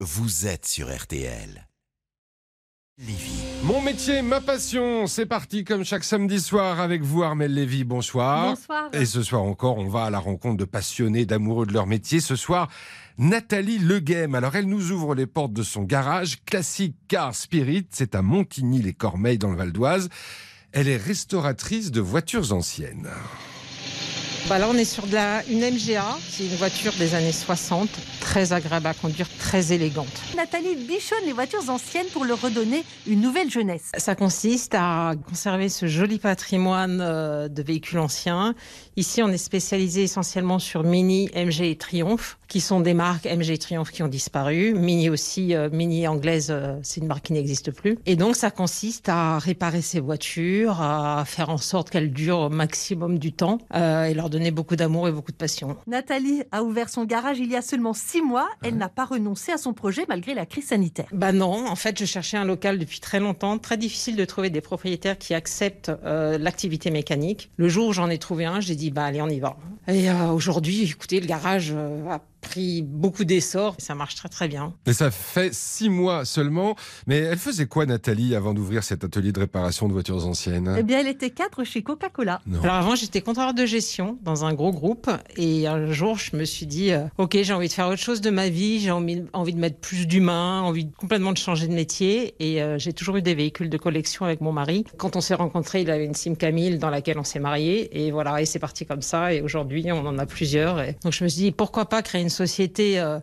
vous êtes sur RTL. Lévy. Mon métier, ma passion, c'est parti comme chaque samedi soir avec vous Armel Lévy, bonsoir. Bonsoir. Et ce soir encore, on va à la rencontre de passionnés, d'amoureux de leur métier. Ce soir, Nathalie Leguem. Alors elle nous ouvre les portes de son garage, Classic Car Spirit, c'est à Montigny-les-Cormeilles dans le Val d'Oise. Elle est restauratrice de voitures anciennes. Bah là, on est sur de la, une MGA, c'est une voiture des années 60, très agréable à conduire, très élégante. Nathalie bichonne les voitures anciennes pour leur redonner une nouvelle jeunesse. Ça consiste à conserver ce joli patrimoine euh, de véhicules anciens. Ici, on est spécialisé essentiellement sur Mini, MG et Triumph, qui sont des marques MG et Triumph qui ont disparu. Mini aussi, euh, Mini anglaise, euh, c'est une marque qui n'existe plus. Et donc, ça consiste à réparer ces voitures, à faire en sorte qu'elles durent au maximum du temps euh, et leur donner beaucoup d'amour et beaucoup de passion. Nathalie a ouvert son garage il y a seulement six mois. Elle n'a pas renoncé à son projet malgré la crise sanitaire. Bah non, en fait, je cherchais un local depuis très longtemps. Très difficile de trouver des propriétaires qui acceptent euh, l'activité mécanique. Le jour où j'en ai trouvé un, j'ai dit bah allez, on y va. Et euh, aujourd'hui, écoutez, le garage euh, pris beaucoup d'essor. Ça marche très très bien. Et ça fait six mois seulement. Mais elle faisait quoi Nathalie avant d'ouvrir cet atelier de réparation de voitures anciennes? Eh bien, elle était cadre chez Coca-Cola. Alors avant, j'étais contrôleur de gestion dans un gros groupe. Et un jour, je me suis dit, euh, ok, j'ai envie de faire autre chose de ma vie. J'ai envie, envie de mettre plus d'humain, envie de- complètement de changer de métier. Et euh, j'ai toujours eu des véhicules de collection avec mon mari. Quand on s'est rencontrés, il avait une Sim Camille dans laquelle on s'est mariés. Et voilà, et c'est parti comme ça. Et aujourd'hui, on en a plusieurs. Et donc je me suis dit, pourquoi pas créer une société euh,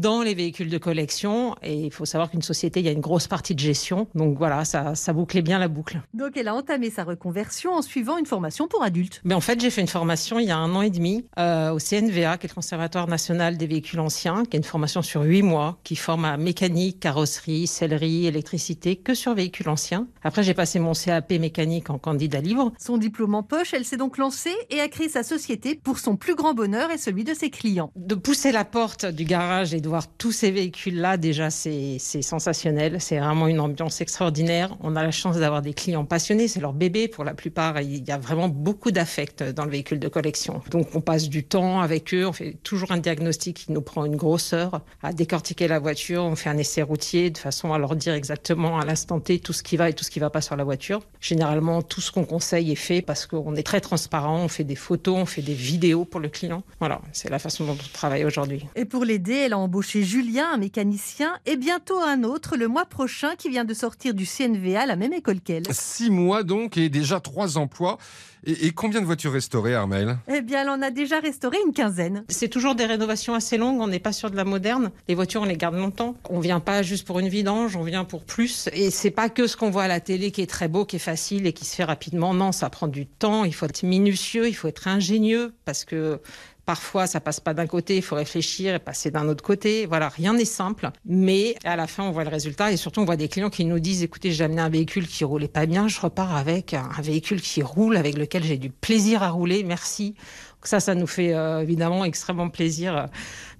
dans les véhicules de collection. Et il faut savoir qu'une société, il y a une grosse partie de gestion. Donc voilà, ça, ça bouclait bien la boucle. Donc, elle a entamé sa reconversion en suivant une formation pour adultes. Mais en fait, j'ai fait une formation il y a un an et demi euh, au CNVA, qui est le Conservatoire national des véhicules anciens, qui est une formation sur huit mois, qui forme à mécanique, carrosserie, sellerie, électricité, que sur véhicules anciens. Après, j'ai passé mon CAP mécanique en candidat libre. Son diplôme en poche, elle s'est donc lancée et a créé sa société pour son plus grand bonheur et celui de ses clients. De pousser la porte du garage et de tous ces véhicules-là, déjà, c'est sensationnel. C'est vraiment une ambiance extraordinaire. On a la chance d'avoir des clients passionnés. C'est leur bébé pour la plupart. Il y a vraiment beaucoup d'affect dans le véhicule de collection. Donc, on passe du temps avec eux. On fait toujours un diagnostic qui nous prend une grosse heure à décortiquer la voiture. On fait un essai routier de façon à leur dire exactement à l'instant T tout ce qui va et tout ce qui va pas sur la voiture. Généralement, tout ce qu'on conseille est fait parce qu'on est très transparent. On fait des photos, on fait des vidéos pour le client. Voilà, c'est la façon dont on travaille aujourd'hui. Et pour l'aider, elle a embauché Julien, un mécanicien, et bientôt un autre le mois prochain qui vient de sortir du CNVA, la même école qu'elle. Six mois donc et déjà trois emplois. Et, et combien de voitures restaurées Armel? Eh bien, elle en a déjà restauré une quinzaine. C'est toujours des rénovations assez longues, on n'est pas sur de la moderne. Les voitures, on les garde longtemps. On vient pas juste pour une vidange, on vient pour plus. Et c'est pas que ce qu'on voit à la télé qui est très beau, qui est facile et qui se fait rapidement. Non, ça prend du temps, il faut être minutieux, il faut être ingénieux parce que Parfois, ça passe pas d'un côté, il faut réfléchir et passer d'un autre côté. Voilà, rien n'est simple. Mais à la fin, on voit le résultat et surtout, on voit des clients qui nous disent écoutez, j'ai amené un véhicule qui roulait pas bien, je repars avec un véhicule qui roule, avec lequel j'ai du plaisir à rouler. Merci. Donc ça, ça nous fait euh, évidemment extrêmement plaisir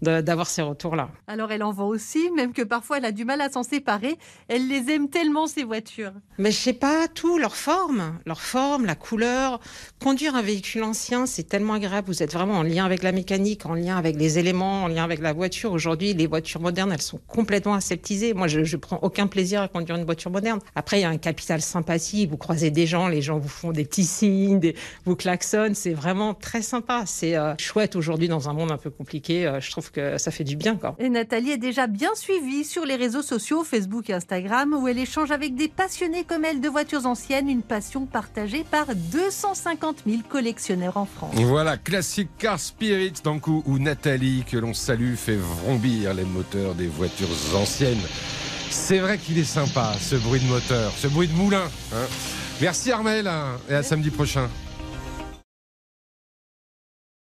euh, d'avoir ces retours-là. Alors, elle en vend aussi, même que parfois elle a du mal à s'en séparer. Elle les aime tellement, ces voitures. Mais je sais pas, tout, leur forme, leur forme, la couleur. Conduire un véhicule ancien, c'est tellement agréable. Vous êtes vraiment en lien avec la mécanique, en lien avec les éléments, en lien avec la voiture. Aujourd'hui, les voitures modernes, elles sont complètement aseptisées. Moi, je, je prends aucun plaisir à conduire une voiture moderne. Après, il y a un capital sympathie. Vous croisez des gens, les gens vous font des petits signes, des, vous klaxonnent. C'est vraiment très sympa. C'est euh, chouette aujourd'hui dans un monde un peu compliqué. Euh, je trouve que ça fait du bien, quoi. Et Nathalie est déjà bien suivie sur les réseaux sociaux, Facebook et Instagram, où elle échange avec des passionnés comme elle de voitures anciennes, une passion partagée par 250 000 collectionneurs en France. Voilà, Classic Car Spirit, dans le coup où Nathalie, que l'on salue, fait vrombir les moteurs des voitures anciennes. C'est vrai qu'il est sympa, ce bruit de moteur, ce bruit de moulin. hein. Merci Armel, hein, et à samedi prochain.